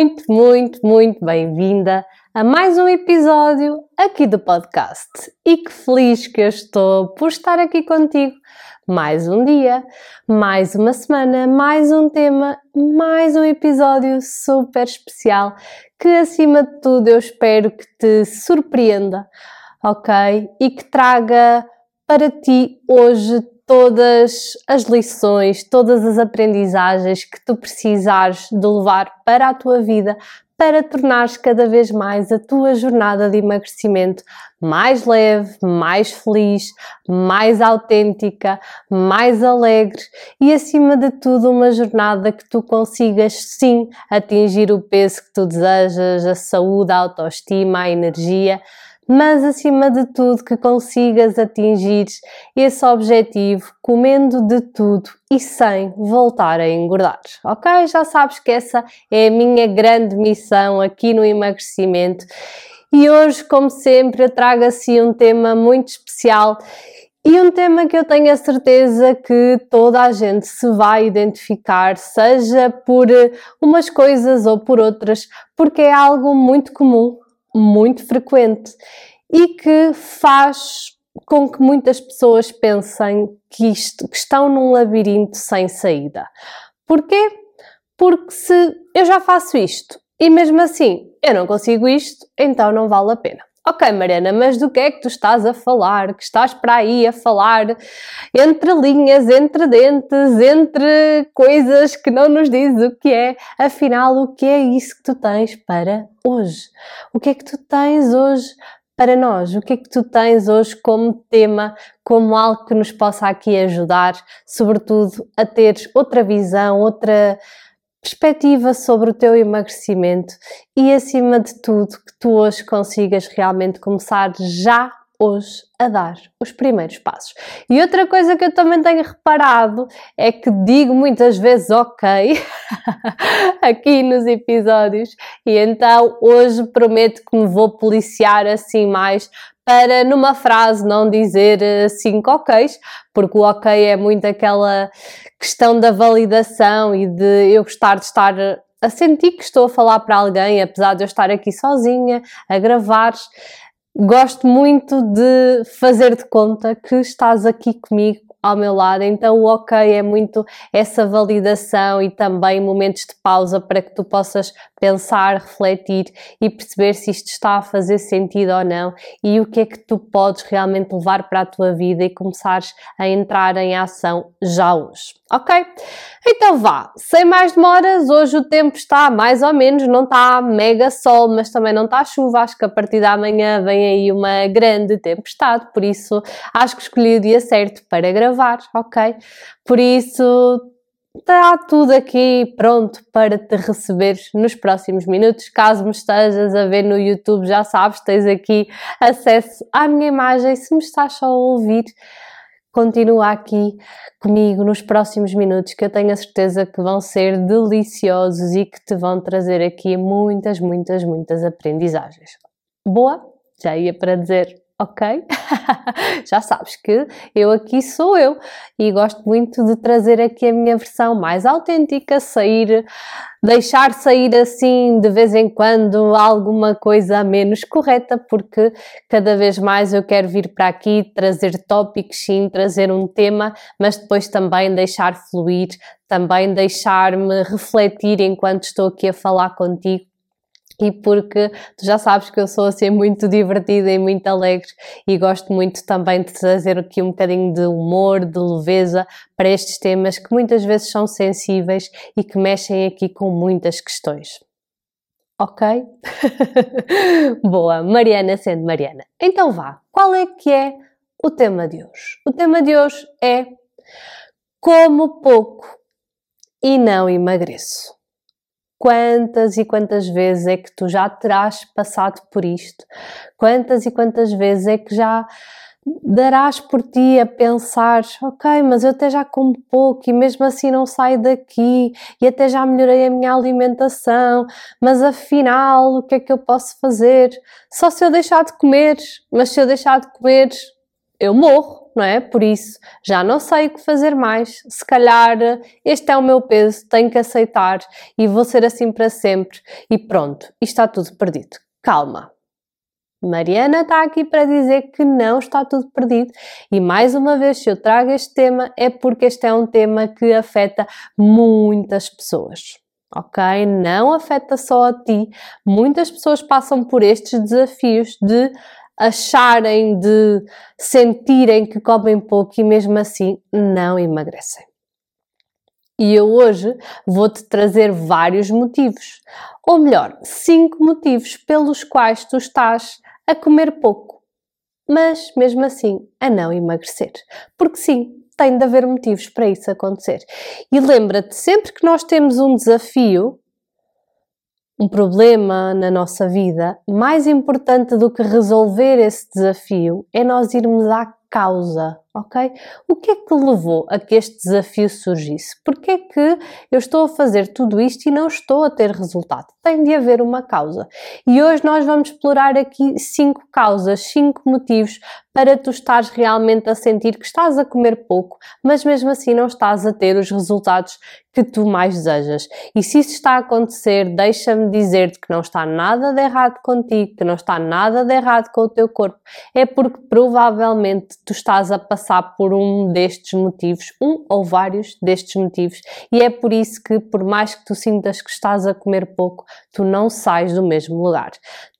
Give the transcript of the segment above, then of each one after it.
muito, muito, muito bem-vinda a mais um episódio aqui do podcast. E que feliz que eu estou por estar aqui contigo mais um dia, mais uma semana, mais um tema, mais um episódio super especial que, acima de tudo, eu espero que te surpreenda, ok? E que traga para ti hoje todas as lições, todas as aprendizagens que tu precisares de levar para a tua vida, para tornares cada vez mais a tua jornada de emagrecimento mais leve, mais feliz, mais autêntica, mais alegre e, acima de tudo, uma jornada que tu consigas sim atingir o peso que tu desejas, a saúde, a autoestima, a energia mas acima de tudo que consigas atingir esse objetivo comendo de tudo e sem voltar a engordar, ok? Já sabes que essa é a minha grande missão aqui no emagrecimento e hoje, como sempre, eu trago assim um tema muito especial e um tema que eu tenho a certeza que toda a gente se vai identificar, seja por umas coisas ou por outras, porque é algo muito comum muito frequente e que faz com que muitas pessoas pensem que, isto, que estão num labirinto sem saída. Porquê? Porque se eu já faço isto e mesmo assim eu não consigo isto, então não vale a pena. Ok, Mariana, mas do que é que tu estás a falar? Que estás para aí a falar entre linhas, entre dentes, entre coisas que não nos diz o que é. Afinal, o que é isso que tu tens para hoje? O que é que tu tens hoje para nós? O que é que tu tens hoje como tema, como algo que nos possa aqui ajudar, sobretudo a ter outra visão, outra perspectiva sobre o teu emagrecimento e, acima de tudo, que tu hoje consigas realmente começar já hoje a dar os primeiros passos. E outra coisa que eu também tenho reparado é que digo muitas vezes ok aqui nos episódios e então hoje prometo que me vou policiar assim mais para numa frase não dizer eh, cinco oks, porque o ok é muito aquela questão da validação e de eu gostar de estar a sentir que estou a falar para alguém, apesar de eu estar aqui sozinha, a gravar. Gosto muito de fazer de conta que estás aqui comigo ao meu lado. Então, o ok é muito essa validação e também momentos de pausa para que tu possas pensar, refletir e perceber se isto está a fazer sentido ou não e o que é que tu podes realmente levar para a tua vida e começares a entrar em ação já hoje. Ok? Então vá, sem mais demoras, hoje o tempo está mais ou menos, não está mega sol, mas também não está chuva. Acho que a partir da manhã vem aí uma grande tempestade, por isso acho que escolhi o dia certo para gravar, ok? Por isso está tudo aqui pronto para te receber nos próximos minutos. Caso me estejas a ver no YouTube, já sabes, tens aqui acesso à minha imagem. Se me estás só a ouvir, continua aqui comigo nos próximos minutos, que eu tenho a certeza que vão ser deliciosos e que te vão trazer aqui muitas, muitas, muitas aprendizagens. Boa? Já ia para dizer ok? Já sabes que eu aqui sou eu e gosto muito de trazer aqui a minha versão mais autêntica, sair, deixar sair assim de vez em quando alguma coisa menos correta, porque cada vez mais eu quero vir para aqui trazer tópicos, sim, trazer um tema, mas depois também deixar fluir, também deixar-me refletir enquanto estou aqui a falar contigo e porque tu já sabes que eu sou assim muito divertida e muito alegre e gosto muito também de trazer aqui um bocadinho de humor, de leveza para estes temas que muitas vezes são sensíveis e que mexem aqui com muitas questões. Ok? Boa, Mariana sendo Mariana. Então vá, qual é que é o tema de hoje? O tema de hoje é como pouco e não emagreço. Quantas e quantas vezes é que tu já terás passado por isto? Quantas e quantas vezes é que já darás por ti a pensar, ok, mas eu até já como pouco e mesmo assim não saio daqui e até já melhorei a minha alimentação, mas afinal o que é que eu posso fazer? Só se eu deixar de comer, mas se eu deixar de comer, eu morro, não é? Por isso já não sei o que fazer mais. Se calhar este é o meu peso, tenho que aceitar e vou ser assim para sempre. E pronto, está tudo perdido. Calma. Mariana está aqui para dizer que não está tudo perdido e mais uma vez se eu trago este tema é porque este é um tema que afeta muitas pessoas. Ok? Não afeta só a ti. Muitas pessoas passam por estes desafios de acharem, de sentirem que comem pouco e mesmo assim não emagrecem. E eu hoje vou-te trazer vários motivos, ou melhor, cinco motivos pelos quais tu estás a comer pouco, mas mesmo assim a não emagrecer. Porque sim, tem de haver motivos para isso acontecer. E lembra-te, sempre que nós temos um desafio, um problema na nossa vida, mais importante do que resolver esse desafio é nós irmos à causa, ok? O que é que levou a que este desafio surgisse? Porque é que eu estou a fazer tudo isto e não estou a ter resultado? Tem de haver uma causa. E hoje nós vamos explorar aqui cinco causas, cinco motivos para tu estares realmente a sentir que estás a comer pouco, mas mesmo assim não estás a ter os resultados que tu mais desejas. E se isso está a acontecer, deixa-me dizer-te que não está nada de errado contigo, que não está nada de errado com o teu corpo. É porque provavelmente tu estás a passar por um destes motivos, um ou vários destes motivos, e é por isso que, por mais que tu sintas que estás a comer pouco, tu não sais do mesmo lugar.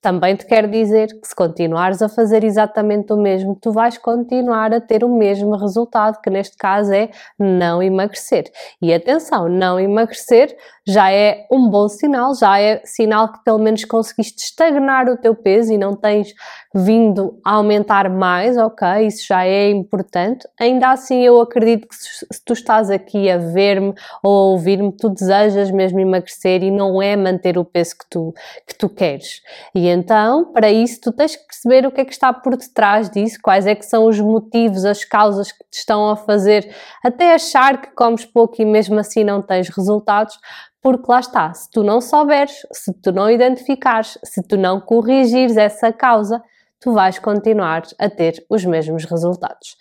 Também te quero dizer que se continuares a fazer exatamente o mesmo, tu vais continuar a ter o mesmo resultado, que neste caso é não emagrecer. E atenção, não emagrecer já é um bom sinal, já é sinal que pelo menos conseguiste estagnar o teu peso e não tens vindo a aumentar mais, ok? Isso já é importante. Ainda assim, eu acredito que se, tu estás aqui a ver-me ou a ouvir-me, tu desejas mesmo emagrecer e não é manter o peso que tu, que tu queres. E então, para isso, tu tens que perceber o que é que está por detrás disso, quais é que são os motivos, as causas que te estão a fazer até achar que comes pouco e mesmo assim não tens resultados, porque lá está, se tu não souberes, se tu não identificares, se tu não corrigires essa causa, tu vais continuar a ter os mesmos resultados.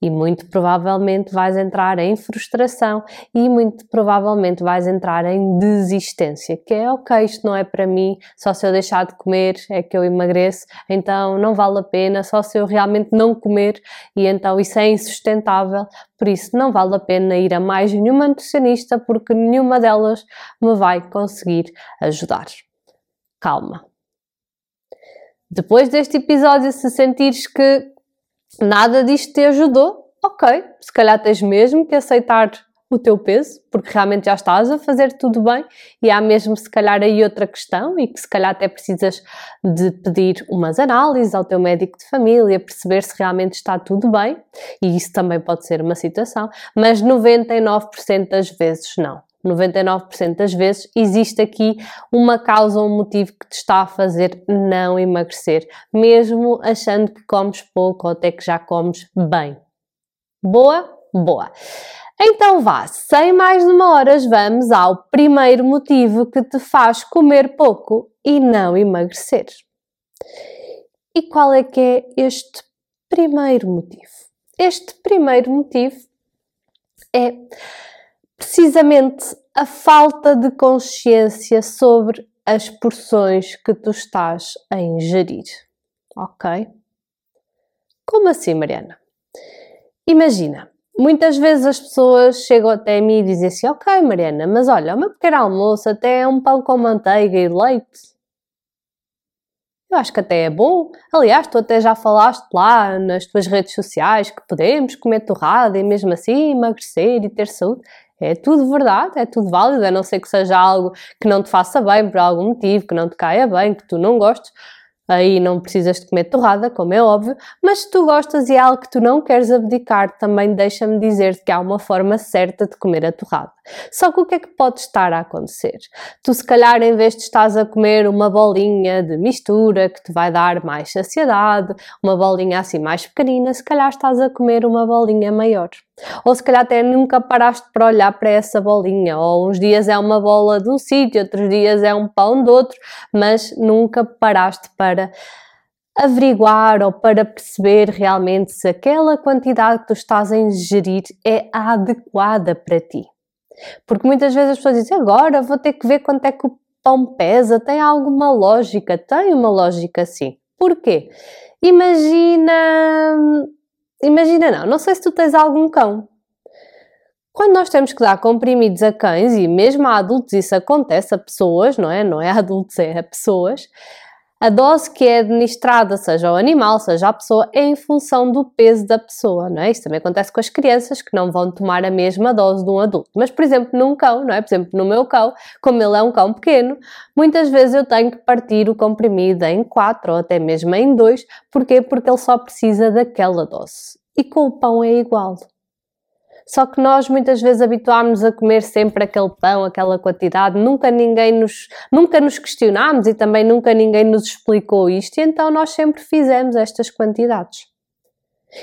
E muito provavelmente vais entrar em frustração e muito provavelmente vais entrar em desistência, que é ok, isto não é para mim, só se eu deixar de comer é que eu emagreço, então não vale a pena, só se eu realmente não comer e então isso é insustentável, por isso não vale a pena ir a mais nenhuma nutricionista porque nenhuma delas me vai conseguir ajudar. Calma, depois deste episódio, se sentires que nada disto te ajudou, ok, se calhar tens mesmo que aceitar o teu peso, porque realmente já estás a fazer tudo bem e há mesmo se calhar aí outra questão e que se calhar até precisas de pedir umas análises ao teu médico de família, perceber se realmente está tudo bem e isso também pode ser uma situação, mas 99% das vezes não. 99% das vezes, existe aqui uma causa ou um motivo que te está a fazer não emagrecer, mesmo achando que comes pouco ou até que já comes bem. Boa? Boa. Então vá, sem mais demoras, vamos ao primeiro motivo que te faz comer pouco e não emagrecer. E qual é que é este primeiro motivo? Este primeiro motivo é precisamente a falta de consciência sobre as porções que tu estás a ingerir. Ok? Como assim, Mariana? Imagina, muitas vezes as pessoas chegam até mim e dizem assim: Ok, Mariana, mas olha, o meu pequeno almoço até é um pão com manteiga e leite. Eu acho que até é bom. Aliás, tu até já falaste lá nas tuas redes sociais que podemos comer torrada e mesmo assim emagrecer e ter saúde. É tudo verdade, é tudo válido, a não ser que seja algo que não te faça bem por algum motivo, que não te caia bem, que tu não gostes. Aí não precisas de comer torrada, como é óbvio, mas se tu gostas e é algo que tu não queres abdicar, também deixa-me dizer-te que há uma forma certa de comer a torrada. Só que o que é que pode estar a acontecer? Tu, se calhar, em vez de estás a comer uma bolinha de mistura que te vai dar mais saciedade, uma bolinha assim mais pequenina, se calhar estás a comer uma bolinha maior. Ou se calhar até nunca paraste para olhar para essa bolinha, ou uns dias é uma bola de um sítio, outros dias é um pão de outro, mas nunca paraste para averiguar ou para perceber realmente se aquela quantidade que tu estás a ingerir é adequada para ti. Porque muitas vezes as pessoas dizem agora vou ter que ver quanto é que o pão pesa, tem alguma lógica? Tem uma lógica sim. Porquê? Imagina. Imagina não, não sei se tu tens algum cão. Quando nós temos que dar comprimidos a cães, e mesmo a adultos isso acontece, a pessoas, não é? Não é a adultos, é a pessoas, a dose que é administrada, seja ao animal, seja à pessoa, é em função do peso da pessoa, não é? Isso também acontece com as crianças que não vão tomar a mesma dose de um adulto. Mas, por exemplo, num cão, não é? Por exemplo, no meu cão, como ele é um cão pequeno, muitas vezes eu tenho que partir o comprimido em quatro ou até mesmo em dois. Porquê? Porque ele só precisa daquela dose. E com o pão é igual. Só que nós muitas vezes habituámos a comer sempre aquele pão, aquela quantidade, nunca ninguém nos, nunca nos questionámos e também nunca ninguém nos explicou isto, e então nós sempre fizemos estas quantidades.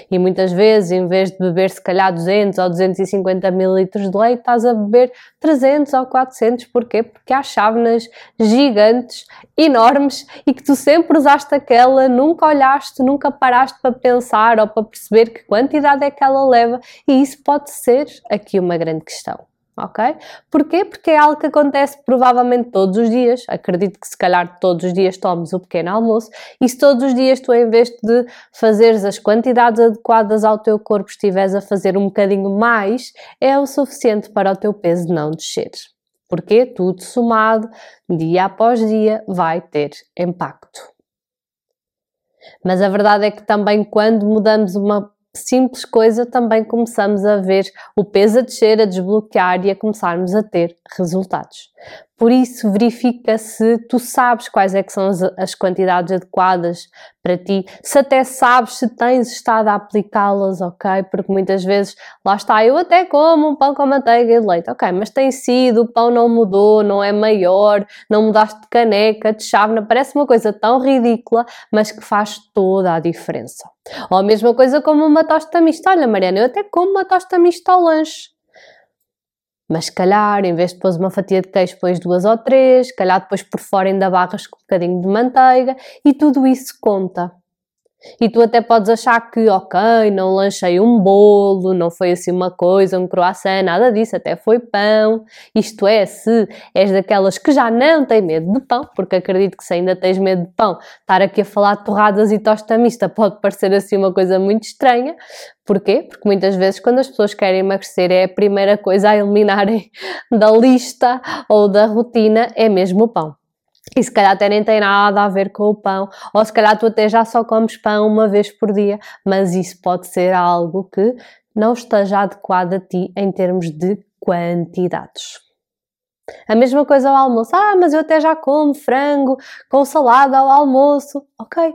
E muitas vezes, em vez de beber se calhar 200 ou 250 mililitros de leite, estás a beber 300 ou 400. Porquê? Porque há chávenas gigantes, enormes e que tu sempre usaste aquela, nunca olhaste, nunca paraste para pensar ou para perceber que quantidade é que ela leva e isso pode ser aqui uma grande questão ok? Porquê? Porque é algo que acontece provavelmente todos os dias. Acredito que se calhar todos os dias tomes o pequeno almoço e se todos os dias tu, em vez de fazeres as quantidades adequadas ao teu corpo, estiveres a fazer um bocadinho mais, é o suficiente para o teu peso não descer. Porque tudo somado, dia após dia, vai ter impacto. Mas a verdade é que também quando mudamos uma simples coisa também começamos a ver o peso a descer, a desbloquear e a começarmos a ter resultados. Por isso, verifica se tu sabes quais é que são as, as quantidades adequadas para ti, se até sabes se tens estado a aplicá-las, ok? Porque muitas vezes, lá está, eu até como um pão com manteiga e leite, ok, mas tem sido, o pão não mudou, não é maior, não mudaste de caneca, de chávena, parece uma coisa tão ridícula, mas que faz toda a diferença. Ou a mesma coisa como uma tosta mista. Olha, Mariana, eu até como uma tosta mista ao lanche. Mas se calhar, em vez de pôr uma fatia de queijo, pões duas ou três, se calhar depois por fora ainda barras com um bocadinho de manteiga e tudo isso conta. E tu até podes achar que, ok, não lanchei um bolo, não foi assim uma coisa, um croissant, nada disso, até foi pão. Isto é, se és daquelas que já não têm medo de pão, porque acredito que se ainda tens medo de pão, estar aqui a falar de torradas e tosta mista pode parecer assim uma coisa muito estranha. Porquê? Porque muitas vezes quando as pessoas querem emagrecer é a primeira coisa a eliminarem da lista ou da rotina é mesmo o pão. E se calhar até nem tem nada a ver com o pão, ou se calhar tu até já só comes pão uma vez por dia, mas isso pode ser algo que não esteja adequado a ti em termos de quantidades. A mesma coisa ao almoço. Ah, mas eu até já como frango com salada ao almoço. Ok.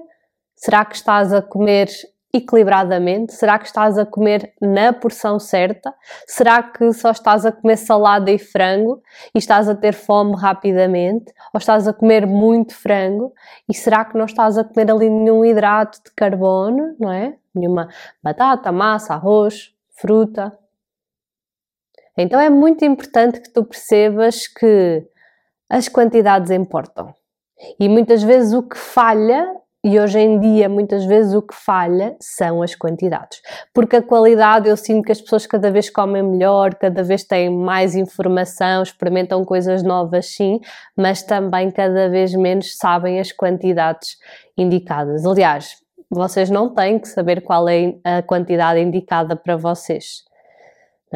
Será que estás a comer equilibradamente? Será que estás a comer na porção certa? Será que só estás a comer salada e frango e estás a ter fome rapidamente? Ou estás a comer muito frango? E será que não estás a comer ali nenhum hidrato de carbono, não é? Nenhuma batata, massa, arroz, fruta? Então é muito importante que tu percebas que as quantidades importam. E muitas vezes o que falha e hoje em dia, muitas vezes, o que falha são as quantidades. Porque a qualidade, eu sinto que as pessoas cada vez comem melhor, cada vez têm mais informação, experimentam coisas novas, sim, mas também cada vez menos sabem as quantidades indicadas. Aliás, vocês não têm que saber qual é a quantidade indicada para vocês.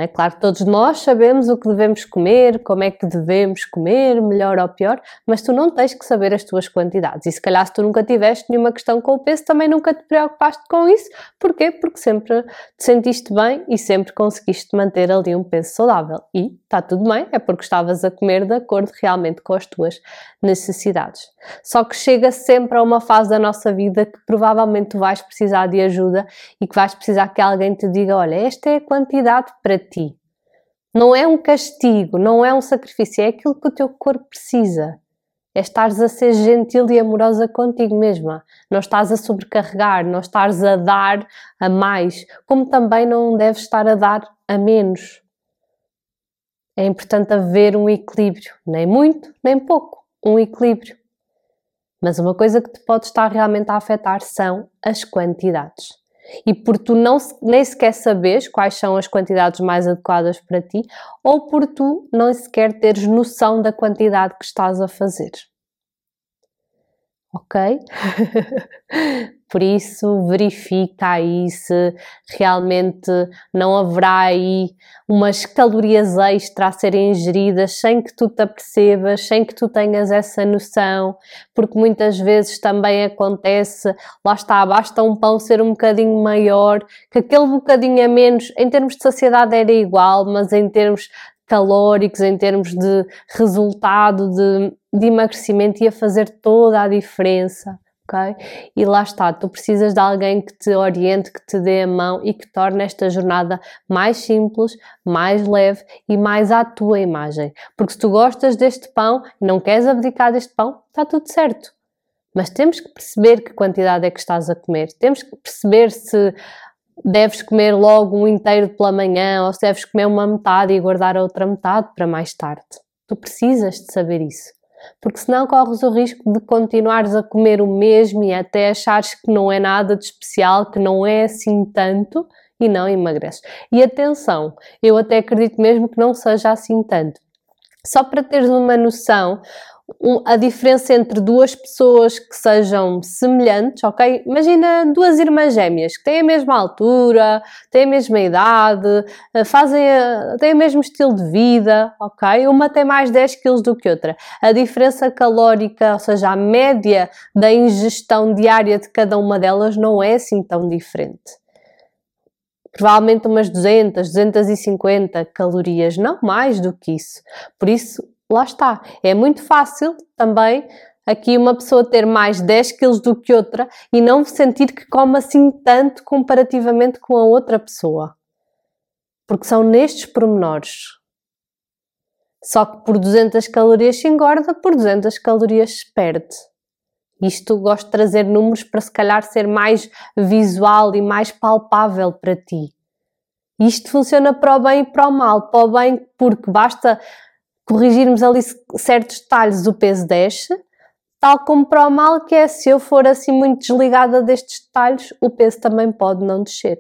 É claro que todos nós sabemos o que devemos comer, como é que devemos comer, melhor ou pior, mas tu não tens que saber as tuas quantidades. E se calhar se tu nunca tiveste nenhuma questão com o peso, também nunca te preocupaste com isso. Porquê? Porque sempre te sentiste bem e sempre conseguiste manter ali um peso saudável. E está tudo bem, é porque estavas a comer de acordo realmente com as tuas necessidades. Só que chega sempre a uma fase da nossa vida que provavelmente tu vais precisar de ajuda e que vais precisar que alguém te diga: olha, esta é a quantidade para ti. Não é um castigo, não é um sacrifício, é aquilo que o teu corpo precisa. É estares a ser gentil e amorosa contigo mesma. Não estás a sobrecarregar, não estás a dar a mais, como também não deves estar a dar a menos. É importante haver um equilíbrio, nem muito, nem pouco, um equilíbrio. Mas uma coisa que te pode estar realmente a afetar são as quantidades. E por tu não, nem sequer saberes quais são as quantidades mais adequadas para ti, ou por tu não sequer teres noção da quantidade que estás a fazer ok? Por isso, verifica aí se realmente não haverá aí umas calorias extra a serem ingeridas sem que tu te apercebas, sem que tu tenhas essa noção, porque muitas vezes também acontece, lá está, basta um pão ser um bocadinho maior, que aquele bocadinho a menos, em termos de saciedade era igual, mas em termos calóricos, em termos de resultado de, de emagrecimento, ia fazer toda a diferença. Okay? E lá está, tu precisas de alguém que te oriente, que te dê a mão e que torne esta jornada mais simples, mais leve e mais à tua imagem. Porque se tu gostas deste pão e não queres abdicar deste pão, está tudo certo. Mas temos que perceber que quantidade é que estás a comer. Temos que perceber se deves comer logo um inteiro pela manhã ou se deves comer uma metade e guardar a outra metade para mais tarde. Tu precisas de saber isso. Porque senão corres o risco de continuares a comer o mesmo e até achares que não é nada de especial, que não é assim tanto e não emagreces. E atenção, eu até acredito mesmo que não seja assim tanto. Só para teres uma noção, a diferença entre duas pessoas que sejam semelhantes, ok? Imagina duas irmãs gêmeas que têm a mesma altura, têm a mesma idade, eh, fazem têm o mesmo estilo de vida, ok? Uma tem mais 10 quilos do que outra. A diferença calórica, ou seja, a média da ingestão diária de cada uma delas não é assim tão diferente provavelmente umas 200, 250 calorias, não mais do que isso. Por isso, lá está. É muito fácil também aqui uma pessoa ter mais 10 quilos do que outra e não sentir que come assim tanto comparativamente com a outra pessoa. Porque são nestes pormenores. Só que por 200 calorias se engorda, por 200 calorias se perde. Isto gosto de trazer números para se calhar ser mais visual e mais palpável para ti. Isto funciona para o bem e para o mal. Para o bem porque basta corrigirmos ali certos detalhes, o peso desce, tal como para o mal, que é se eu for assim muito desligada destes detalhes, o peso também pode não descer.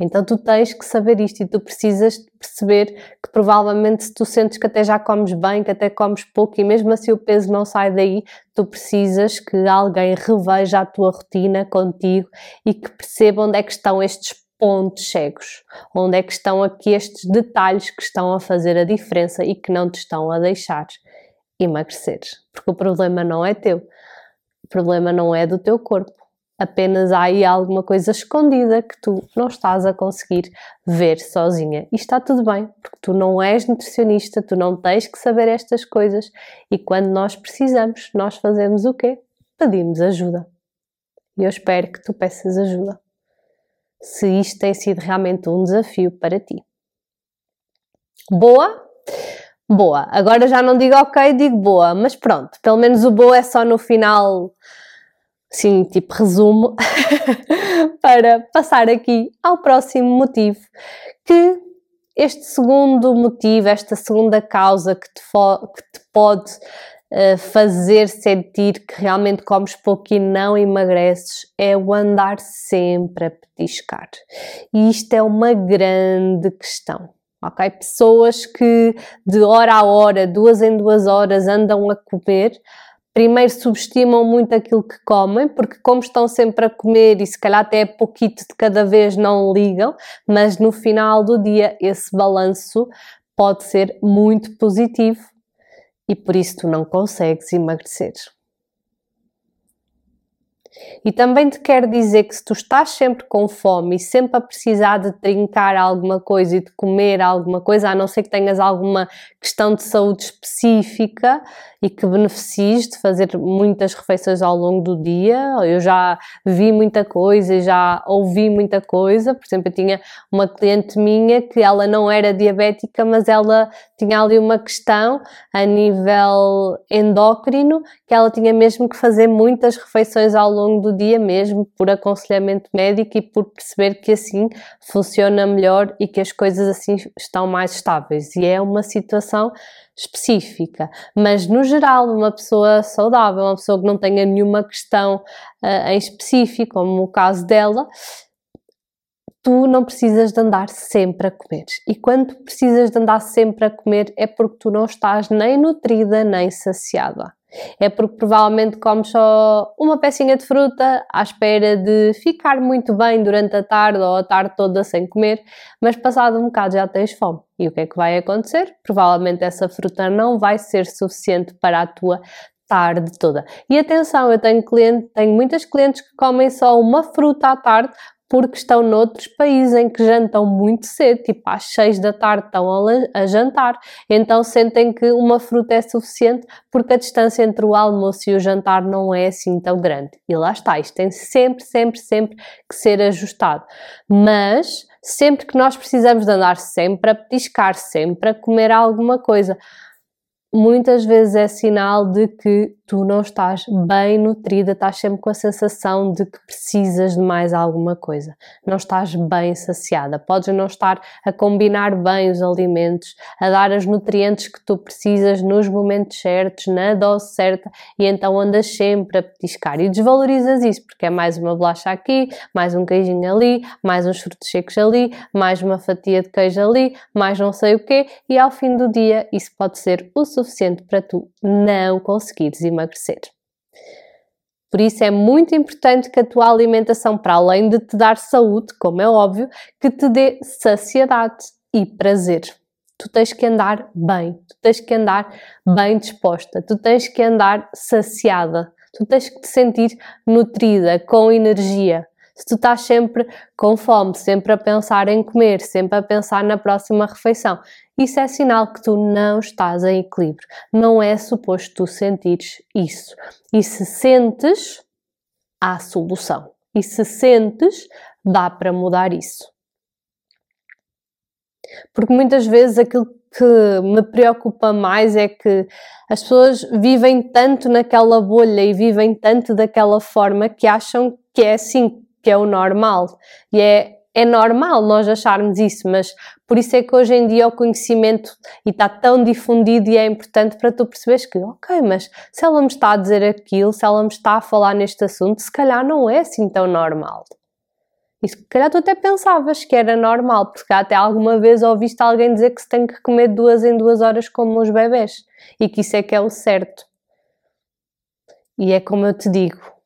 Então tu tens que saber isto e tu precisas perceber que provavelmente se tu sentes que até já comes bem, que até comes pouco e mesmo assim o peso não sai daí, tu precisas que alguém reveja a tua rotina contigo e que perceba onde é que estão estes pontos cegos, onde é que estão aqui estes detalhes que estão a fazer a diferença e que não te estão a deixar emagrecer. Porque o problema não é teu, o problema não é do teu corpo. Apenas há aí alguma coisa escondida que tu não estás a conseguir ver sozinha. E está tudo bem, porque tu não és nutricionista, tu não tens que saber estas coisas e quando nós precisamos, nós fazemos o quê? Pedimos ajuda. E eu espero que tu peças ajuda se isto tem sido realmente um desafio para ti. Boa? Boa. Agora já não digo ok, digo boa, mas pronto, pelo menos o boa é só no final, assim, tipo resumo, para passar aqui ao próximo motivo, que este segundo motivo, esta segunda causa que te, que te pode fazer sentir que realmente comes pouco e não emagreces é o andar sempre a petiscar. E isto é uma grande questão. Ok? Pessoas que de hora a hora, duas em duas horas, andam a comer, primeiro subestimam muito aquilo que comem, porque como estão sempre a comer e se calhar até pouquinho de cada vez não ligam, mas no final do dia esse balanço pode ser muito positivo e por isso tu não consegues emagrecer. E também te quero dizer que se tu estás sempre com fome e sempre a precisar de trincar alguma coisa e de comer alguma coisa, a não ser que tenhas alguma questão de saúde específica e que beneficies de fazer muitas refeições ao longo do dia. Eu já vi muita coisa e já ouvi muita coisa. Por exemplo, eu tinha uma cliente minha que ela não era diabética, mas ela tinha ali uma questão a nível endócrino que ela tinha mesmo que fazer muitas refeições ao longo do dia mesmo por aconselhamento médico e por perceber que assim funciona melhor e que as coisas assim estão mais estáveis. E é uma situação específica, mas no geral, uma pessoa saudável, uma pessoa que não tenha nenhuma questão uh, em específico, como o caso dela, tu não precisas de andar sempre a comer. E quando precisas de andar sempre a comer é porque tu não estás nem nutrida nem saciada. É porque provavelmente comes só uma pecinha de fruta à espera de ficar muito bem durante a tarde ou a tarde toda sem comer, mas passado um bocado já tens fome. E o que é que vai acontecer? Provavelmente essa fruta não vai ser suficiente para a tua tarde toda. E atenção, eu tenho, cliente, tenho muitas clientes que comem só uma fruta à tarde porque estão noutros países em que jantam muito cedo, tipo às 6 da tarde estão a, jantar, então sentem que uma fruta é suficiente porque a distância entre o almoço e o jantar não é assim tão grande. E lá está, isto tem sempre, sempre, sempre que ser ajustado. Mas sempre que nós precisamos de andar sempre a petiscar, sempre a comer alguma coisa, muitas vezes é sinal de que tu não estás bem nutrida, estás sempre com a sensação de que precisas de mais alguma coisa, não estás bem saciada, podes não estar a combinar bem os alimentos, a dar os nutrientes que tu precisas nos momentos certos, na dose certa, e então andas sempre a petiscar. E desvalorizas isso, porque é mais uma bolacha aqui, mais um queijinho ali, mais uns frutos secos ali, mais uma fatia de queijo ali, mais não sei o quê, e ao fim do dia isso pode ser o suficiente para tu não conseguires emagrecer. Por isso é muito importante que a tua alimentação, para além de te dar saúde, como é óbvio, que te dê saciedade e prazer. Tu tens que andar bem, tu tens que andar bem disposta, tu tens que andar saciada, tu tens que te sentir nutrida, com energia. Se tu estás sempre com fome, sempre a pensar em comer, sempre a pensar na próxima refeição, isso é sinal que tu não estás em equilíbrio. Não é suposto tu sentires isso. E se sentes, há solução. E se sentes, dá para mudar isso. Porque muitas vezes aquilo que me preocupa mais é que as pessoas vivem tanto naquela bolha e vivem tanto daquela forma que acham que é assim, que é o normal. E é é normal nós acharmos isso, mas por isso é que hoje em dia o conhecimento está tão difundido e é importante para tu perceberes que, ok, mas se ela me está a dizer aquilo, se ela me está a falar neste assunto, se calhar não é assim tão normal. E se calhar tu até pensavas que era normal, porque até alguma vez ouviste alguém dizer que se tem que comer duas em duas horas como os bebés e que isso é que é o certo. E é como eu te digo,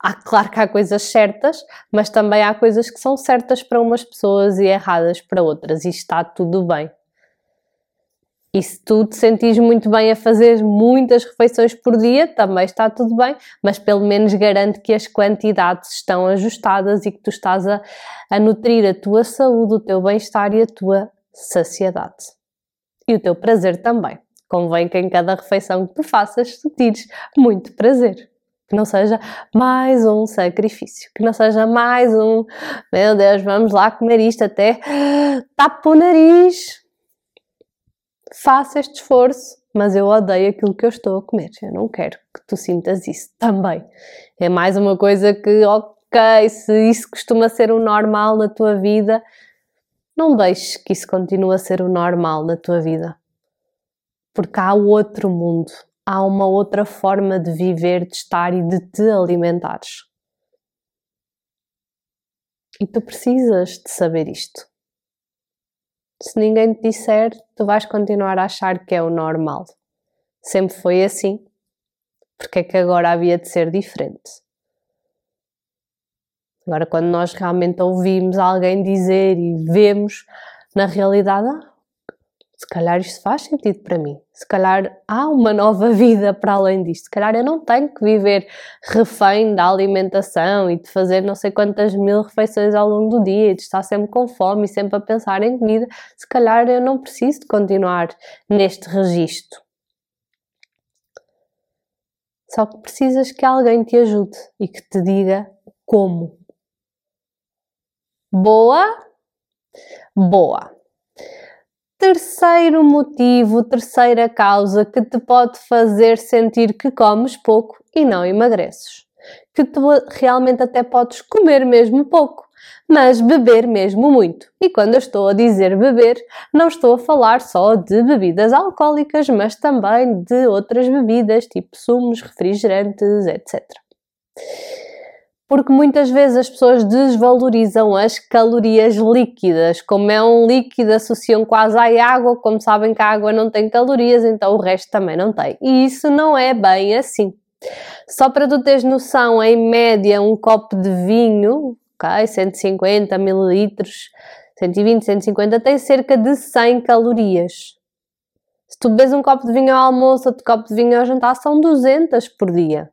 há, claro que há coisas certas, mas também há coisas que são certas para umas pessoas e erradas para outras, e está tudo bem. E se tu te sentires muito bem a fazer muitas refeições por dia, também está tudo bem, mas pelo menos garante que as quantidades estão ajustadas e que tu estás a, a nutrir a tua saúde, o teu bem-estar e a tua saciedade. E o teu prazer também. Convém que em cada refeição que tu faças, tu tires muito prazer que não seja mais um sacrifício, que não seja mais um, meu Deus, vamos lá comer isto até tapa o nariz. Faça este esforço, mas eu odeio aquilo que eu estou a comer. Eu não quero que tu sintas isso também. É mais uma coisa que, ok, se isso costuma ser o normal na tua vida, não deixes que isso continue a ser o normal na tua vida. Porque há outro mundo, há uma outra forma de viver, de estar e de te alimentares. E tu precisas de saber isto. Se ninguém te disser, tu vais continuar a achar que é o normal. Sempre foi assim. Porque é que agora havia de ser diferente? Agora, quando nós realmente ouvimos alguém dizer e vemos na realidade, ah, se calhar isto faz sentido para mim, se calhar há uma nova vida para além disto, se calhar eu não tenho que viver refém da alimentação e de fazer não sei quantas mil refeições ao longo do dia e de estar sempre com fome e sempre a pensar em comida, se calhar eu não preciso de continuar neste registro. Só que precisas que alguém te ajude e que te diga como. Boa? Boa. Terceiro motivo, terceira causa que te pode fazer sentir que comes pouco e não emagreces. que tu realmente até podes comer mesmo pouco, mas beber mesmo muito. E quando eu estou a dizer beber, não estou a falar só de bebidas alcoólicas, mas também de outras bebidas, tipo sumos, refrigerantes, etc. Porque muitas vezes as pessoas desvalorizam as calorias líquidas. Como é um líquido, associam quase à água. Como sabem que a água não tem calorias, então o resto também não tem. E isso não é bem assim. Só para tu teres noção, em média, um copo de vinho, ok? 150 mililitros, 120, 150, tem cerca de 100 calorias. Se tu bebes um copo de vinho ao almoço, outro copo de vinho ao jantar, são 200 por dia.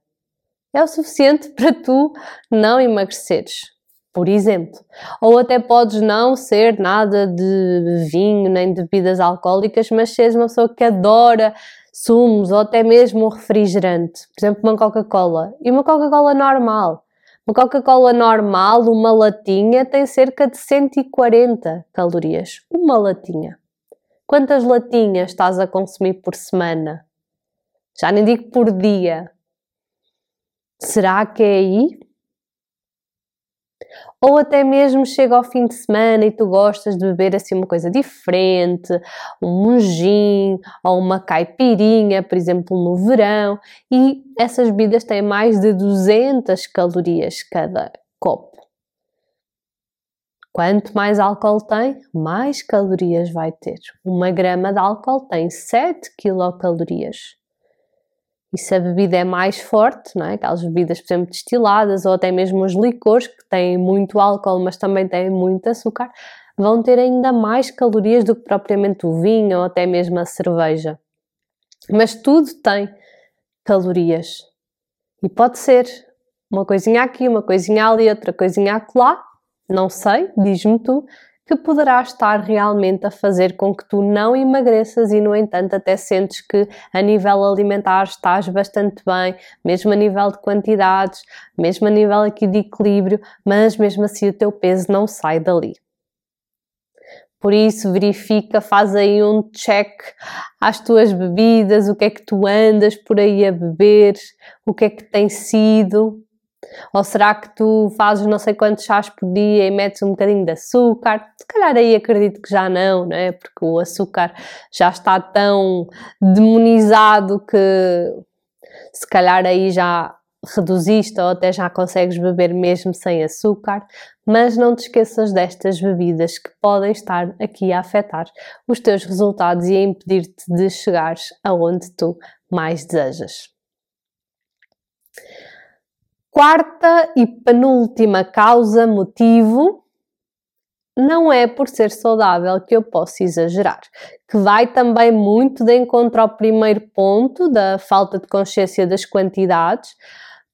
É o suficiente para tu não emagreceres, por exemplo. Ou até podes não ser nada de vinho nem de bebidas alcoólicas, mas seres uma pessoa que adora sumos ou até mesmo um refrigerante, por exemplo, uma Coca-Cola. E uma Coca-Cola normal. Uma Coca-Cola normal, uma latinha, tem cerca de 140 calorias. Uma latinha. Quantas latinhas estás a consumir por semana? Já nem digo por dia. Será que é aí? Ou até mesmo chega ao fim de semana e tu gostas de beber assim uma coisa diferente, um gin ou uma caipirinha, por exemplo, no verão, e essas bebidas têm mais de 200 calorias cada copo. Quanto mais álcool tem, mais calorias vai ter. Uma grama de álcool tem 7 quilocalorias. E se a bebida é mais forte, não é? aquelas bebidas, por exemplo, destiladas ou até mesmo os licores, que têm muito álcool, mas também têm muito açúcar, vão ter ainda mais calorias do que propriamente o vinho ou até mesmo a cerveja. Mas tudo tem calorias. E pode ser uma coisinha aqui, uma coisinha ali, outra coisinha acolá, não sei, diz-me tu, que poderá estar realmente a fazer com que tu não emagreças e, no entanto, até sentes que a nível alimentar estás bastante bem, mesmo a nível de quantidades, mesmo a nível aqui de equilíbrio, mas mesmo assim o teu peso não sai dali. Por isso, verifica, faz aí um check às tuas bebidas, o que é que tu andas por aí a beber, o que é que tem sido, ou será que tu fazes não sei quantos chás por dia e metes um bocadinho de açúcar? Se calhar aí acredito que já não, não é? Porque o açúcar já está tão demonizado que se calhar aí já reduziste ou até já consegues beber mesmo sem açúcar, mas não te esqueças destas bebidas que podem estar aqui a afetar os teus resultados e a impedir-te de chegares aonde tu mais desejas. Quarta e penúltima causa, motivo, não é por ser saudável que eu posso exagerar, que vai também muito de encontro ao primeiro ponto da falta de consciência das quantidades,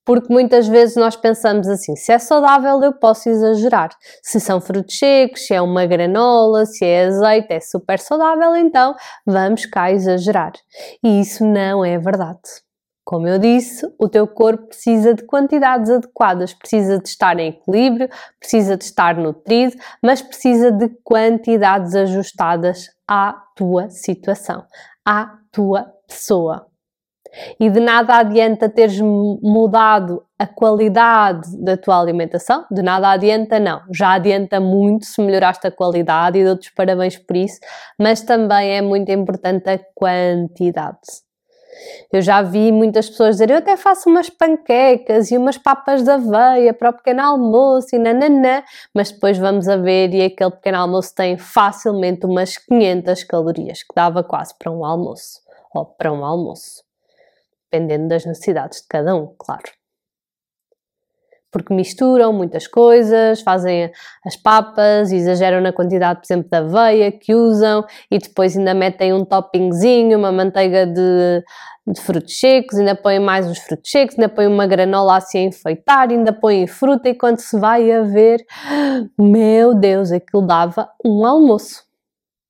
porque muitas vezes nós pensamos assim: se é saudável, eu posso exagerar. Se são frutos secos, se é uma granola, se é azeite, é super saudável, então vamos cá exagerar. E isso não é verdade. Como eu disse, o teu corpo precisa de quantidades adequadas, precisa de estar em equilíbrio, precisa de estar nutrido, mas precisa de quantidades ajustadas à tua situação, à tua pessoa. E de nada adianta teres mudado a qualidade da tua alimentação, de nada adianta não. Já adianta muito se melhoraste a qualidade e dou-te parabéns por isso, mas também é muito importante a quantidade. Eu já vi muitas pessoas dizer, eu até faço umas panquecas e umas papas de aveia para o pequeno almoço e nananã, mas depois vamos a ver e aquele pequeno almoço tem facilmente umas 500 calorias, que dava quase para um almoço, ou para um almoço, dependendo das necessidades de cada um, claro porque misturam muitas coisas, fazem as papas, exageram na quantidade, por exemplo, de aveia que usam e depois ainda metem um toppingzinho, uma manteiga de, de frutos secos, ainda põem mais uns frutos secos, ainda põem uma granola assim a enfeitar, ainda põem fruta e quando se vai a ver, meu Deus, aquilo dava um almoço.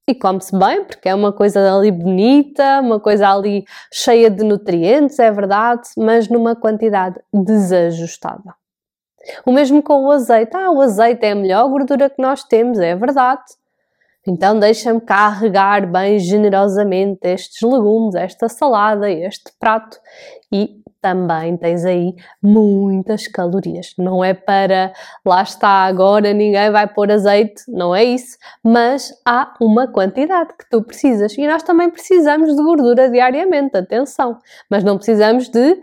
E come-se bem, porque é uma coisa ali bonita, uma coisa ali cheia de nutrientes, é verdade, mas numa quantidade desajustada. O mesmo com o azeite. Ah, o azeite é a melhor gordura que nós temos, é verdade. Então deixa-me carregar bem generosamente estes legumes, esta salada, este prato e também tens aí muitas calorias. Não é para lá está agora, ninguém vai pôr azeite, não é isso, mas há uma quantidade que tu precisas e nós também precisamos de gordura diariamente, atenção, mas não precisamos de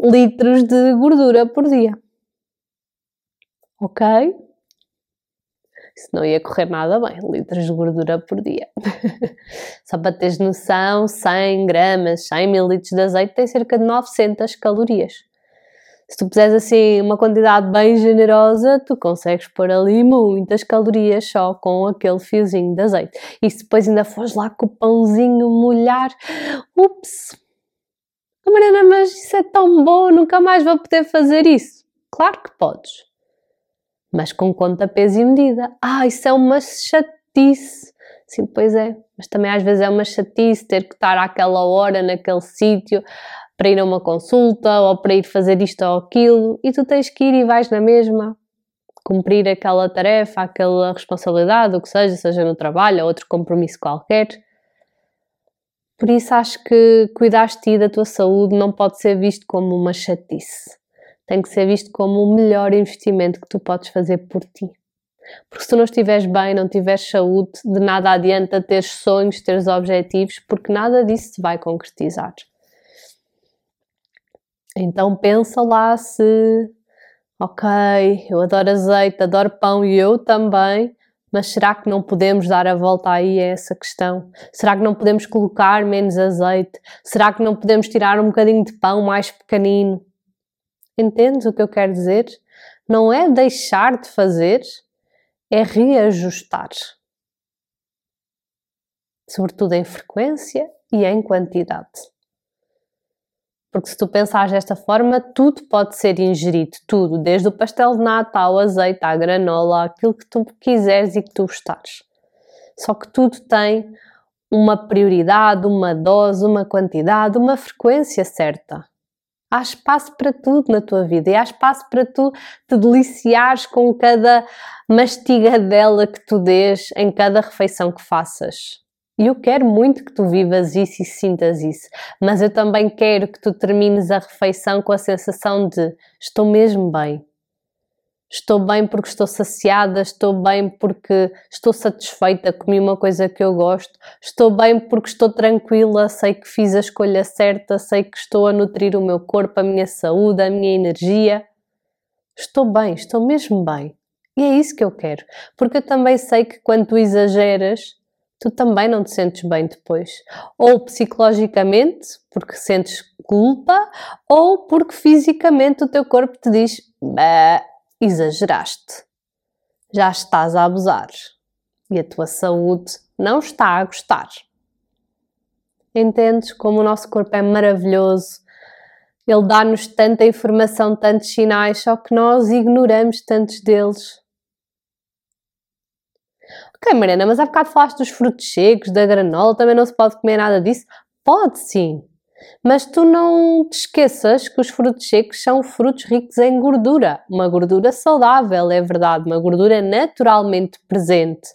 litros de gordura por dia. Ok? Isso não ia correr nada bem, litros de gordura por dia. Só para teres noção, 100 gramas, 100 ml de azeite tem cerca de 900 calorias. Se tu puseres assim uma quantidade bem generosa, tu consegues pôr ali muitas calorias só com aquele fiozinho de azeite. E se depois ainda fores lá com o pãozinho molhar, ups! Mariana, mas isso é tão bom, nunca mais vou poder fazer isso. Claro que podes mas com conta, peso e medida. Ah, isso é uma chatice. Sim, pois é, mas também às vezes é uma chatice ter que estar àquela hora naquele sítio para ir a uma consulta ou para ir fazer isto ou aquilo e tu tens que ir e vais na mesma cumprir aquela tarefa, aquela responsabilidade, o que seja, seja no trabalho ou outro compromisso qualquer. Por isso acho que cuidar de ti da tua saúde não pode ser visto como uma chatice tem que ser visto como o melhor investimento que tu podes fazer por ti. Porque se tu não estiveres bem, não tiveres saúde, de nada adianta teres sonhos, teres objetivos, porque nada disso se vai concretizar. Então pensa lá se, ok, eu adoro azeite, adoro pão e eu também, mas será que não podemos dar a volta aí a essa questão? Será que não podemos colocar menos azeite? Será que não podemos tirar um bocadinho de pão mais pequenino? Entendes o que eu quero dizer? Não é deixar de fazer, é reajustar. Sobretudo em frequência e em quantidade. Porque se tu pensares desta forma, tudo pode ser ingerido, tudo, desde o pastel de nata ao azeite, à granola, aquilo que tu quiseres e que tu gostares. Só que tudo tem uma prioridade, uma dose, uma quantidade, uma frequência certa. Há espaço para tudo na tua vida e há espaço para tu te deliciares com cada mastigadela que tu dês em cada refeição que faças. E eu quero muito que tu vivas isso e sintas isso, mas eu também quero que tu termines a refeição com a sensação de estou mesmo bem, estou bem porque estou saciada, estou bem porque estou satisfeita, comi uma coisa que eu gosto, estou bem porque estou tranquila, sei que fiz a escolha certa, sei que estou a nutrir o meu corpo, a minha saúde, a minha energia. Estou bem, estou mesmo bem. E é isso que eu quero, porque eu também sei que quando tu exageras, tu também não te sentes bem depois. Ou psicologicamente, porque sentes culpa, ou porque fisicamente o teu corpo te diz: bah, exageraste. Já estás a abusar e a tua saúde não está a gostar. Entendes como o nosso corpo é maravilhoso? Ele dá-nos tanta informação, tantos sinais, só que nós ignoramos tantos deles. Ok, Mariana, mas há bocado falaste dos frutos secos, da granola, também não se pode comer nada disso? Pode sim, mas tu não te esqueças que os frutos secos são frutos ricos em gordura, uma gordura saudável, é verdade, uma gordura naturalmente presente.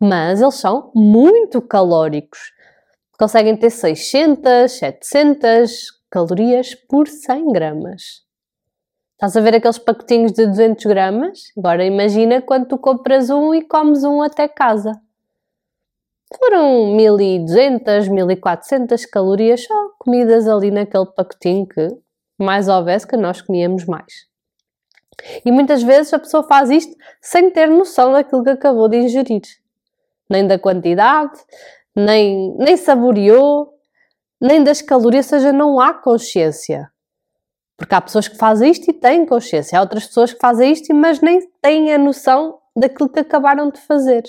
Mas eles são muito calóricos. Conseguem ter 600, 700 calorias por 100 gramas. Estás a ver aqueles pacotinhos de 200 gramas? Agora imagina quando tu compras um e comes um até casa. Foram 1200, 1400 calorias só comidas ali naquele pacotinho que mais houvesse que nós comíamos mais. E muitas vezes a pessoa faz isto sem ter noção daquilo que acabou de ingerir. Nem da quantidade, nem, nem saboreou, nem das calorias, ou seja, não há consciência. Porque há pessoas que fazem isto e têm consciência, há outras pessoas que fazem isto, mas nem têm a noção daquilo que acabaram de fazer.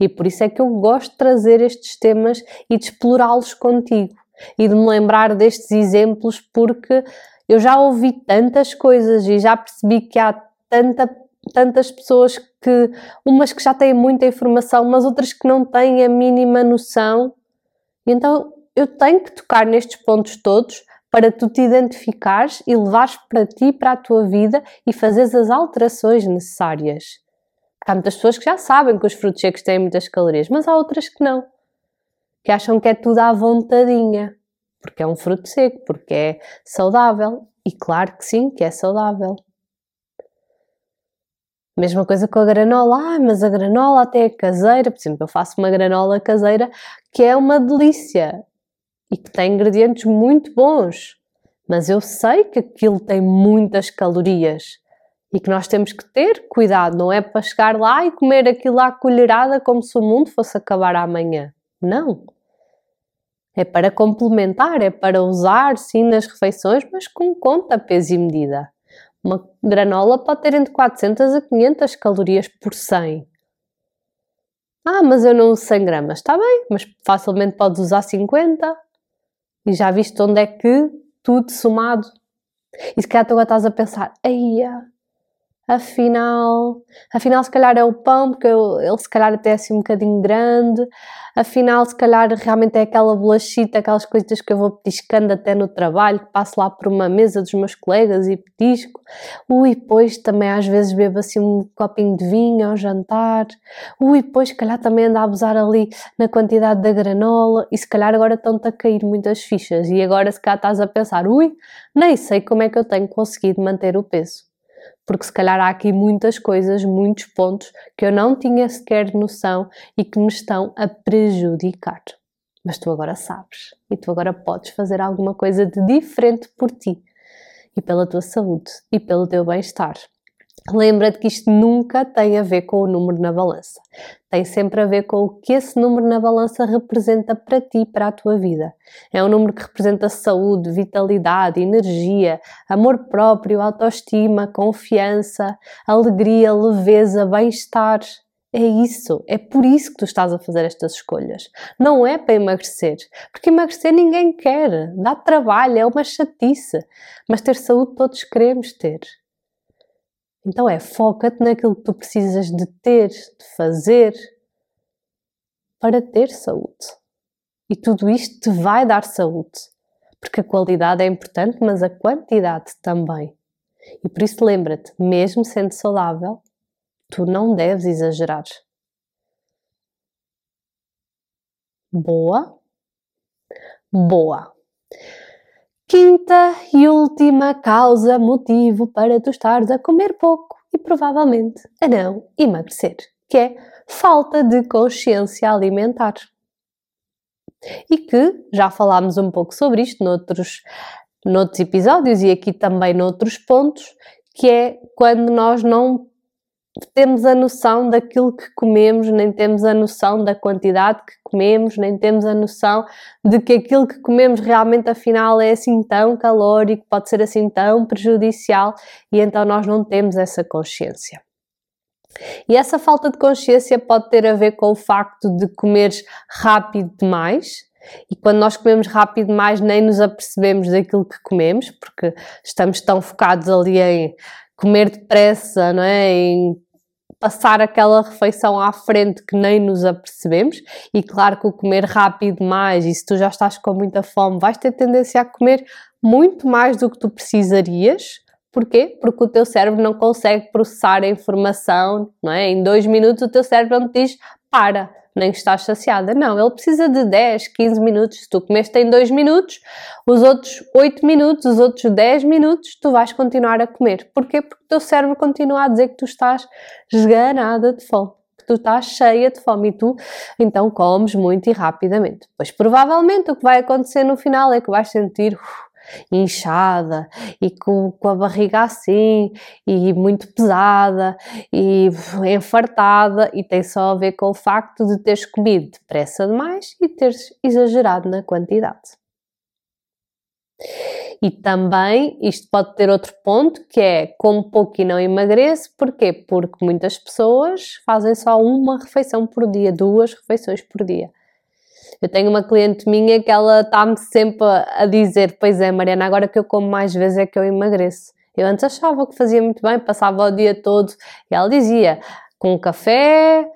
E por isso é que eu gosto de trazer estes temas e de explorá-los contigo e de me lembrar destes exemplos porque eu já ouvi tantas coisas e já percebi que há tanta, tantas pessoas que, umas que já têm muita informação, mas outras que não têm a mínima noção. E então eu tenho que tocar nestes pontos todos para tu te identificares e levares para ti, para a tua vida e fazeres as alterações necessárias. Há muitas pessoas que já sabem que os frutos secos têm muitas calorias, mas há outras que não. Que acham que é tudo à vontadinha. porque é um fruto seco, porque é saudável. E claro que sim, que é saudável. Mesma coisa com a granola. Ah, mas a granola até é caseira. Por exemplo, eu faço uma granola caseira que é uma delícia e que tem ingredientes muito bons. Mas eu sei que aquilo tem muitas calorias e que nós temos que ter cuidado. Não é para chegar lá e comer aquilo à colherada como se o mundo fosse acabar amanhã. Não. É para complementar, é para usar sim nas refeições, mas com conta, peso e medida. Uma granola pode ter entre 400 a 500 calorias por 100. Ah, mas eu não uso 100 gramas. Está bem, mas facilmente podes usar 50. E já viste onde é que tudo somado. E se calhar tu agora estás a pensar, eia, afinal, afinal se calhar é o pão, porque ele se calhar até é assim um bocadinho grande, afinal se calhar realmente é aquela bolachita, aquelas coisas que eu vou petiscando até no trabalho, que passo lá por uma mesa dos meus colegas e petisco, ui, depois também às vezes bebo assim um copinho de vinho ao jantar, ui, depois se calhar também ando a abusar ali na quantidade da granola, e se calhar agora estão-te a cair muitas fichas, e agora se calhar estás a pensar, ui, nem sei como é que eu tenho conseguido manter o peso porque se calhar há aqui muitas coisas, muitos pontos que eu não tinha sequer noção e que me estão a prejudicar. Mas tu agora sabes e tu agora podes fazer alguma coisa de diferente por ti e pela tua saúde e pelo teu bem-estar. Lembra-te que isto nunca tem a ver com o número na balança. Tem sempre a ver com o que esse número na balança representa para ti, para a tua vida. É um número que representa saúde, vitalidade, energia, amor próprio, autoestima, confiança, alegria, leveza, bem-estar. É isso, é por isso que tu estás a fazer estas escolhas. Não é para emagrecer, porque emagrecer ninguém quer, dá trabalho, é uma chatice. Mas ter saúde todos queremos ter. Então é foca-te naquilo que tu precisas de ter, de fazer para ter saúde. E tudo isto te vai dar saúde. Porque a qualidade é importante, mas a quantidade também. E por isso lembra-te, mesmo sendo saudável, tu não deves exagerar. Boa? Boa. Quinta e última causa, motivo para tu estares a comer pouco e provavelmente a não emagrecer, que é falta de consciência alimentar. E que já falámos um pouco sobre isto noutros, noutros episódios e aqui também noutros pontos, que é quando nós não temos a noção daquilo que comemos, nem temos a noção da quantidade que comemos, nem temos a noção de que aquilo que comemos realmente afinal é assim tão calórico, pode ser assim tão prejudicial e então nós não temos essa consciência. E essa falta de consciência pode ter a ver com o facto de comeres rápido demais, e quando nós comemos rápido demais, nem nos apercebemos daquilo que comemos, porque estamos tão focados ali em comer depressa, não é? Em passar aquela refeição à frente que nem nos apercebemos. E claro que o comer rápido mais, e se tu já estás com muita fome, vais ter tendência a comer muito mais do que tu precisarias. Porquê? Porque o teu cérebro não consegue processar a informação, não é? Em dois minutos o teu cérebro não te diz para nem estás saciada. Não, ele precisa de 10, 15 minutos. Se tu comeste em 2 minutos, os outros 8 minutos, os outros 10 minutos, tu vais continuar a comer. Porquê? Porque o teu cérebro continua a dizer que tu estás esganada de fome. Que tu estás cheia de fome e tu então comes muito e rapidamente. Pois provavelmente o que vai acontecer no final é que vais sentir inchada e com, com, a barriga assim e muito pesada e enfartada e tem só a ver com o facto de teres comido depressa demais e teres exagerado na quantidade. E também isto pode ter outro ponto que é como pouco e não emagrece, porquê? Porque muitas pessoas fazem só uma refeição por dia, duas refeições por dia. Eu tenho uma cliente minha que ela está-me sempre a dizer: Pois é, Mariana, agora que eu como mais vezes é que eu emagreço. Eu antes achava que fazia muito bem, passava o dia todo e ela dizia: com café,